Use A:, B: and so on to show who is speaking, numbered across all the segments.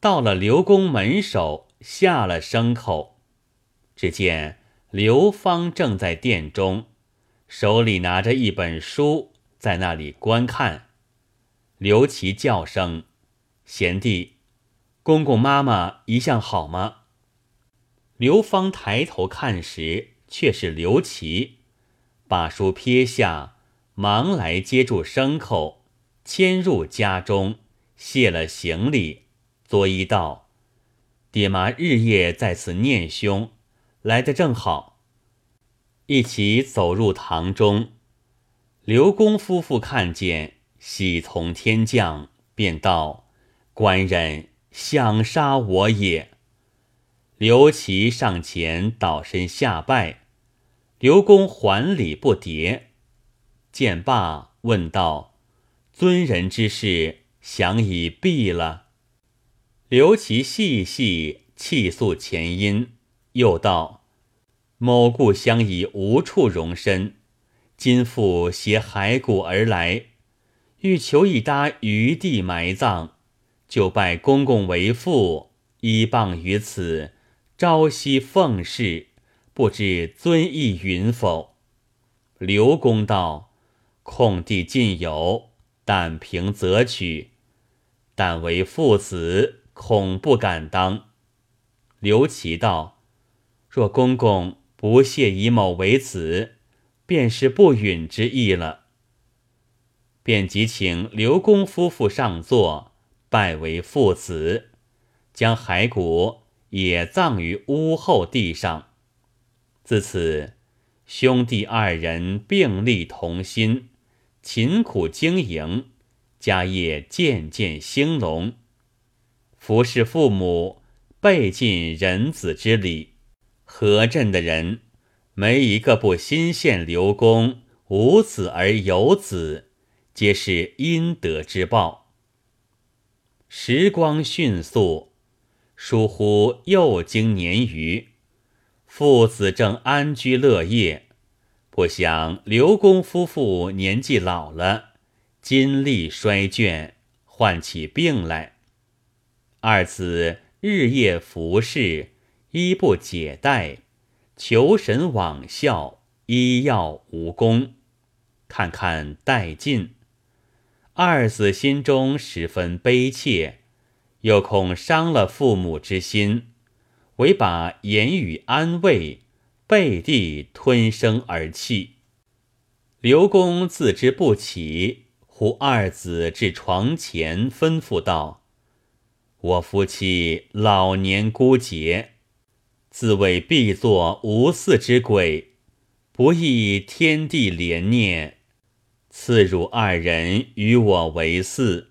A: 到了刘公门首，下了牲口，只见刘芳正在殿中，手里拿着一本书，在那里观看。刘琦叫声：“贤弟，公公妈妈一向好吗？”刘芳抬头看时，却是刘琦，把书撇下，忙来接住牲口，牵入家中，卸了行李。作揖道：“爹妈日夜在此念兄，来的正好。”一起走入堂中，刘公夫妇看见，喜从天降，便道：“官人想杀我也。”刘琦上前倒身下拜，刘公还礼不迭。见罢，问道：“尊人之事，想已毕了？”刘琦细细泣诉前因，又道：“某故乡已无处容身，今复携骸骨而来，欲求一搭余地埋葬，就拜公公为父，依傍于此，朝夕奉侍，不知尊意允否？”刘公道：“空地尽有，但凭择取，但为父子。”恐不敢当。刘琦道：“若公公不屑以某为子，便是不允之意了。”便即请刘公夫妇上座，拜为父子，将骸骨也葬于屋后地上。自此，兄弟二人并力同心，勤苦经营，家业渐渐兴隆。服侍父母，备尽人子之礼。何镇的人，没一个不心羡刘公无子而有子，皆是阴德之报。时光迅速，疏忽又经年余，父子正安居乐业，不想刘公夫妇年纪老了，精力衰倦，患起病来。二子日夜服侍，衣不解带，求神罔效，医药无功，看看殆尽。二子心中十分悲切，又恐伤了父母之心，唯把言语安慰，背地吞声而泣。刘公自知不起，呼二子至床前，吩咐道。我夫妻老年孤绝，自谓必作无嗣之鬼，不亦天地怜念，赐汝二人与我为嗣，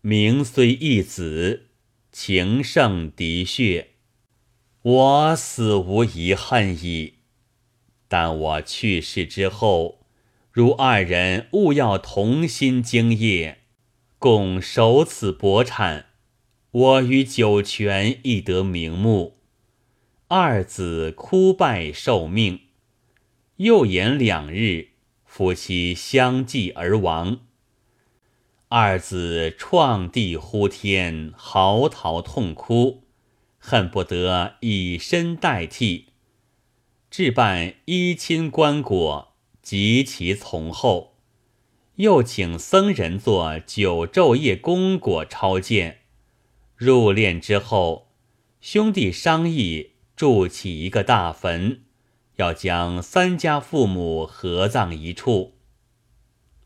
A: 名虽一子，情胜嫡血，我死无遗恨矣。但我去世之后，汝二人务要同心经业，共守此薄产。我与九泉亦得名目，二子哭拜受命，又延两日，夫妻相继而亡。二子创地呼天，嚎啕痛哭，恨不得以身代替，置办衣亲棺椁，及其从厚，又请僧人做九昼夜功果超荐。入殓之后，兄弟商议筑起一个大坟，要将三家父母合葬一处。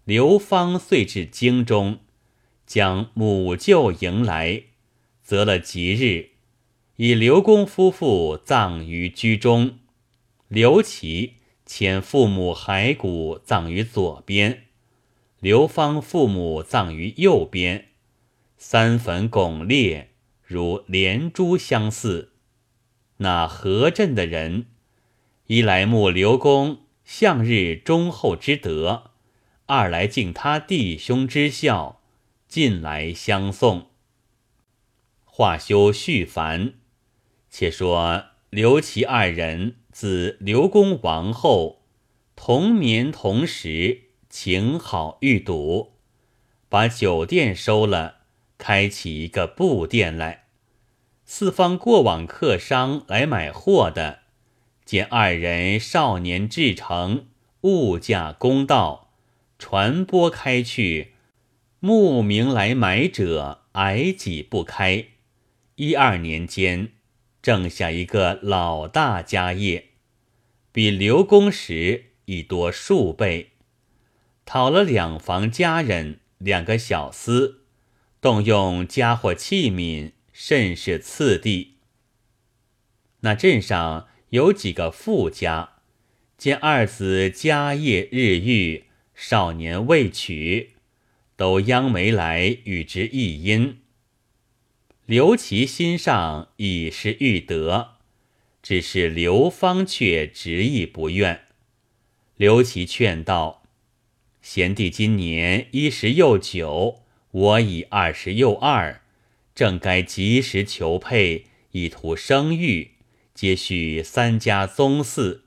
A: 刘芳遂至京中，将母舅迎来，择了吉日，以刘公夫妇葬于居中，刘琦遣父母骸骨葬于左边，刘芳父母葬于右边。三坟拱列，如连珠相似。那何镇的人，一来慕刘公向日忠厚之德，二来敬他弟兄之孝，近来相送。话休续繁，且说刘琦二人自刘公亡后，同眠同食，情好欲笃，把酒店收了。开起一个布店来，四方过往客商来买货的，见二人少年至诚，物价公道，传播开去，慕名来买者矮挤不开。一二年间，挣下一个老大家业，比刘公时已多数倍。讨了两房家人，两个小厮。动用家伙器皿，甚是次第。那镇上有几个富家，见二子家业日愈，少年未娶，都央媒来与之议姻。刘琦心上已是欲得，只是刘芳却执意不愿。刘琦劝道：“贤弟今年一十又九。”我已二十又二，正该及时求配，以图生育，接续三家宗嗣。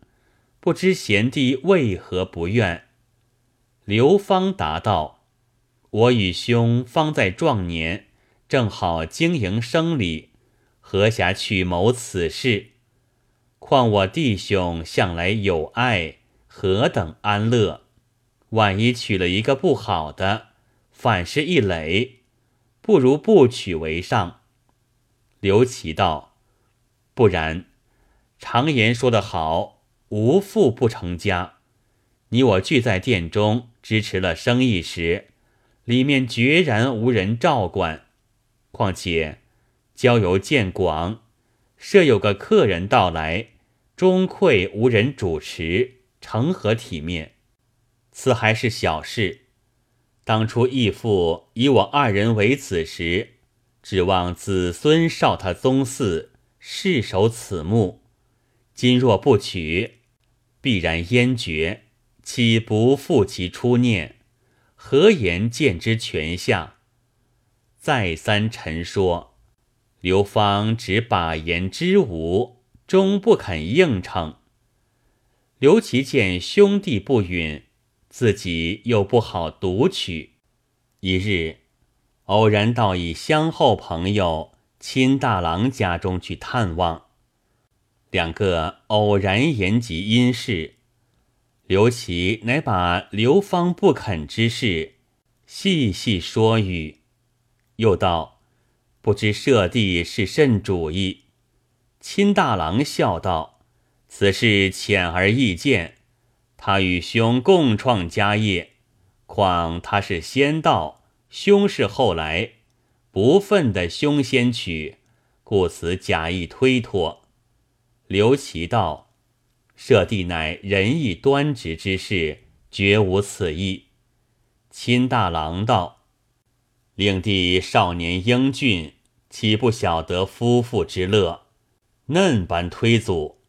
A: 不知贤弟为何不愿？刘芳答道：“我与兄方在壮年，正好经营生理，何暇去谋此事？况我弟兄向来有爱，何等安乐？万一娶了一个不好的。”反是一累，不如不取为上。刘琦道：“不然，常言说得好，无父不成家。你我聚在店中支持了生意时，里面决然无人照管。况且交游渐广，设有个客人到来，终愧无人主持，成何体面？此还是小事。”当初义父以我二人为子时，指望子孙少他宗嗣，世守此墓。今若不娶，必然焉绝，岂不负其初念？何言见之全下？再三陈说，刘芳只把言之无，终不肯应承。刘琦见兄弟不允。自己又不好读取，一日偶然到一乡后朋友亲大郎家中去探望，两个偶然言及因事，刘琦乃把刘芳不肯之事细细说与，又道：“不知舍弟是甚主意？”亲大郎笑道：“此事浅而易见。”他与兄共创家业，况他是先到，兄是后来，不忿的兄先娶，故此假意推脱。刘琦道：“舍弟乃仁义端直之士，绝无此意。”亲大郎道：“令弟少年英俊，岂不晓得夫妇之乐？嫩般推阻，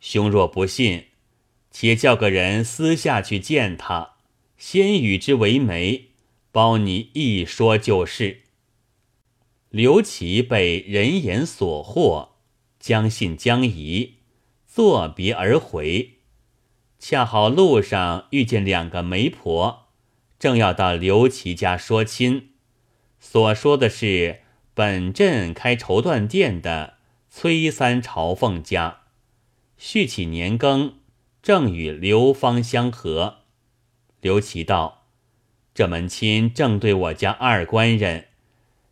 A: 兄若不信。”且叫个人私下去见他，先与之为媒，包你一说就是。刘琦被人言所惑，将信将疑，作别而回。恰好路上遇见两个媒婆，正要到刘琦家说亲，所说的是本镇开绸缎店的崔三朝凤家，续起年羹。正与刘芳相合，刘琦道：“这门亲正对我家二官人，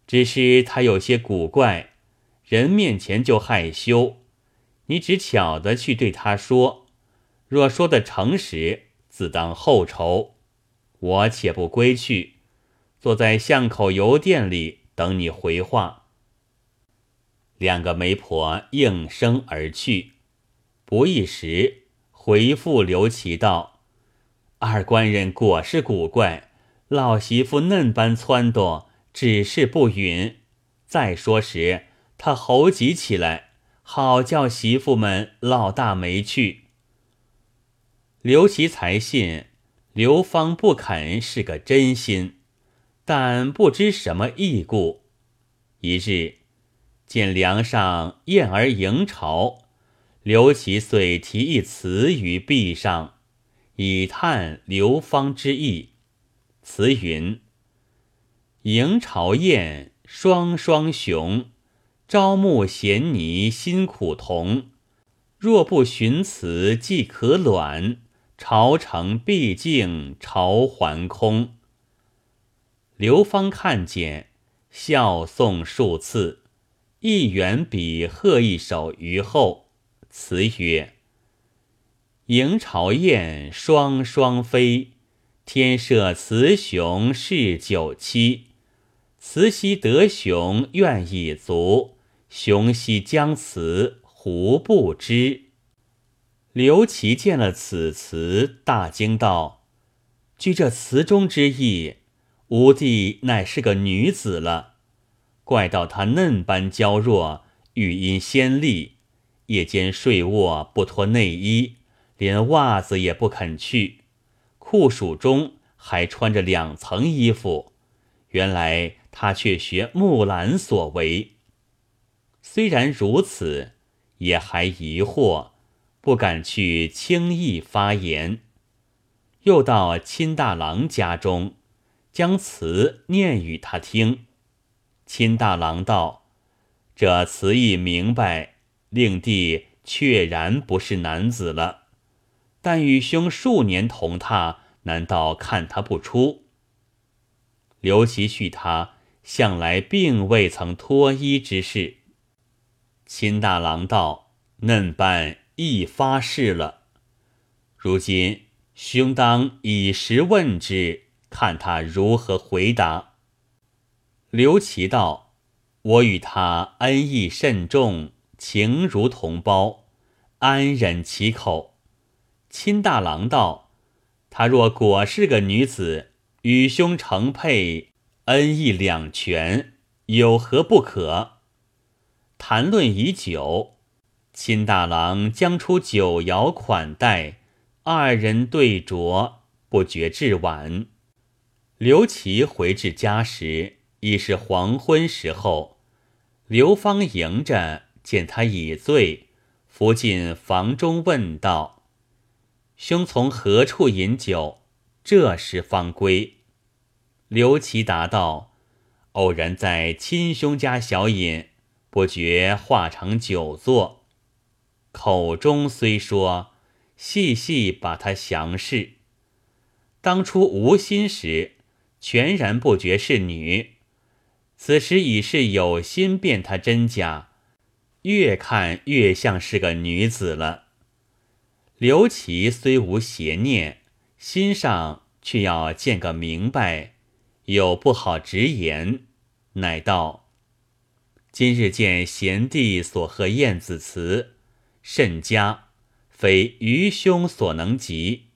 A: 只是他有些古怪，人面前就害羞。你只巧的去对他说，若说的诚实，自当后酬。我且不归去，坐在巷口油店里等你回话。”两个媒婆应声而去，不一时。回复刘琦道：“二官人果是古怪，老媳妇嫩般撺掇，只是不允。再说时，他猴急起来，好叫媳妇们老大没去。”刘琦才信刘芳不肯是个真心，但不知什么异故。一日见梁上燕儿迎朝。刘琦遂题一词于壁上，以叹刘芳之意。词云：“迎朝燕，双双雄，朝暮衔泥辛苦同。若不寻此即可卵，朝成毕竟朝还空。刘芳看见，笑诵数次，一远笔贺一首于后，词曰：“迎朝燕双双飞，天设雌雄是九七。雌兮得雄愿已足，雄兮将雌。”胡不知？刘琦见了此词，大惊道：“据这词中之意，吾弟乃是个女子了。怪到她嫩般娇弱，语音鲜丽，夜间睡卧不脱内衣，连袜子也不肯去，酷暑中还穿着两层衣服。原来他却学木兰所为。虽然如此。”也还疑惑，不敢去轻易发言。又到亲大郎家中，将词念与他听。亲大郎道：“这词意明白，令弟确然不是男子了。但与兄数年同榻，难道看他不出？”刘琦续他向来并未曾脱衣之事。秦大郎道：“嫩般亦发誓了，如今兄当以实问之，看他如何回答。”刘琦道：“我与他恩义甚重，情如同胞，安忍其口？”亲大郎道：“他若果是个女子，与兄成配，恩义两全，有何不可？”谈论已久，亲大郎将出酒肴款待，二人对酌，不觉至晚。刘琦回至家时，已是黄昏时候。刘芳迎着，见他已醉，扶进房中，问道：“兄从何处饮酒？这时方归？”刘琦答道：“偶然在亲兄家小饮。”不觉化成酒作，口中虽说，细细把他详视。当初无心时，全然不觉是女；此时已是有心辨他真假，越看越像是个女子了。刘琦虽无邪念，心上却要见个明白，有不好直言，乃道。今日见贤弟所贺燕子词，甚佳，非愚兄所能及。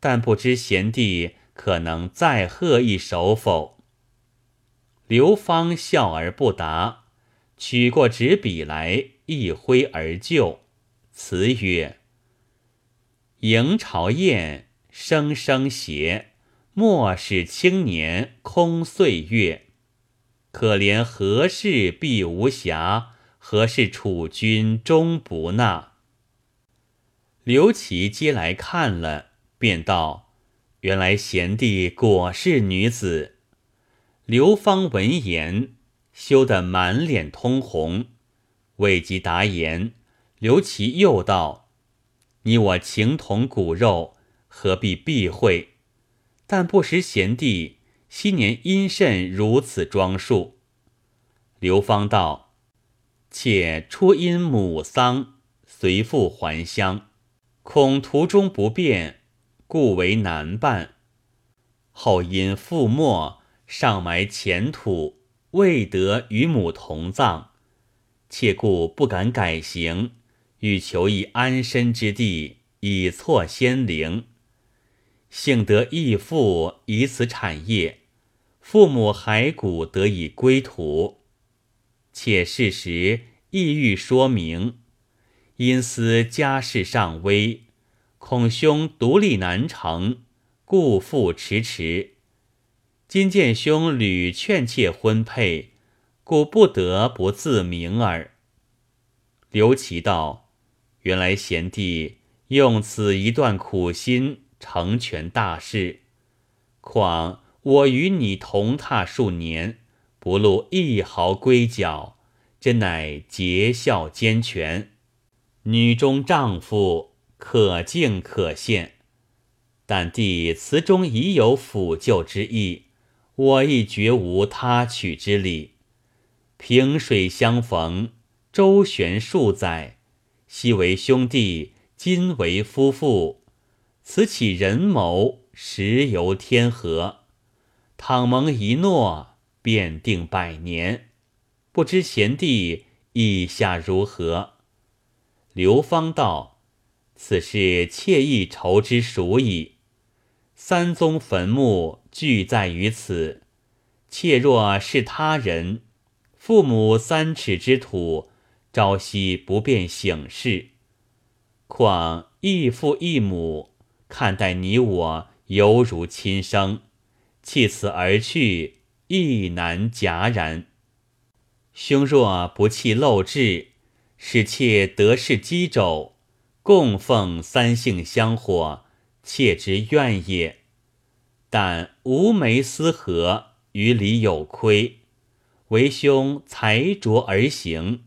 A: 但不知贤弟可能再贺一首否？刘芳笑而不答，取过纸笔来，一挥而就。词曰：“迎朝宴，声声谐，莫使青年空岁月。”可怜何事必无暇？何事楚君终不纳？刘琦接来看了，便道：“原来贤弟果是女子。”刘芳闻言，羞得满脸通红，未及答言，刘琦又道：“你我情同骨肉，何必避讳？但不识贤弟。”昔年因甚如此装束？刘芳道：“且初因母丧，随父还乡，恐途中不便，故为难办。后因父没，上埋前土，未得与母同葬，妾故不敢改行，欲求一安身之地，以错先灵。”幸得义父以此产业，父母骸骨得以归土。且事时意欲说明，因思家事尚微，恐兄独立难成，故复迟迟。今见兄屡劝妾婚配，故不得不自明耳。刘琦道：“原来贤弟用此一段苦心。”成全大事，况我与你同榻数年，不露一毫龟角，真乃节孝兼全。女中丈夫可敬可羡，但弟词中已有抚救之意，我亦绝无他取之理。萍水相逢，周旋数载，昔为兄弟，今为夫妇，此起人谋，实由天和。倘蒙一诺，便定百年。不知贤弟意下如何？刘芳道：“此事妾意筹之熟矣。三宗坟墓俱在于此，妾若是他人，父母三尺之土，朝夕不便省事。况异父异母，看待你我犹如亲生，弃此而去，亦难戛然。兄若不弃陋质。”使妾得势机肘，供奉三姓香火，妾之愿也。但无媒思合，于理有亏，为兄才拙而行，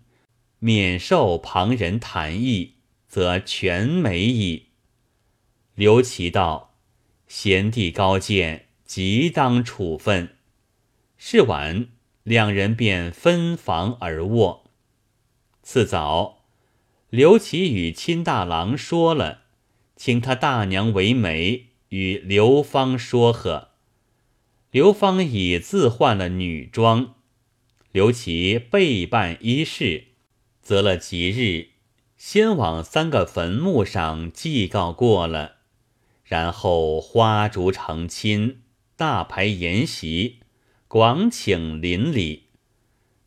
A: 免受旁人谈议，则全美矣。刘琦道：“贤弟高见，即当处分。”是晚，两人便分房而卧。次早，刘琦与亲大郎说了，请他大娘为媒，与刘芳说和。刘芳已自换了女装，刘琦备办衣饰，择了吉日，先往三个坟墓上祭告过了，然后花烛成亲，大排筵席，广请邻里。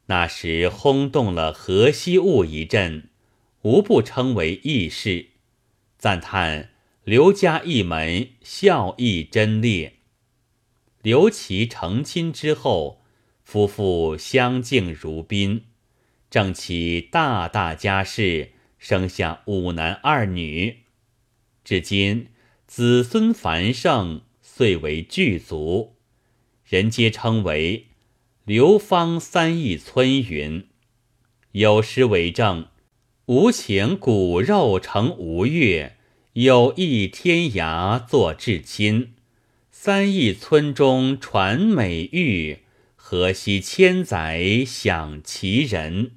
A: 那时轰动了河西务一阵，无不称为异事，赞叹刘家一门孝义贞烈。刘琦成亲之后，夫妇相敬如宾，正起大大家室，生下五男二女，至今子孙繁盛，遂为巨族，人皆称为。刘芳三义村云：“有诗为证：无情骨肉成吴越，有意天涯作至亲。三亿村中传美誉，河西千载享其人。”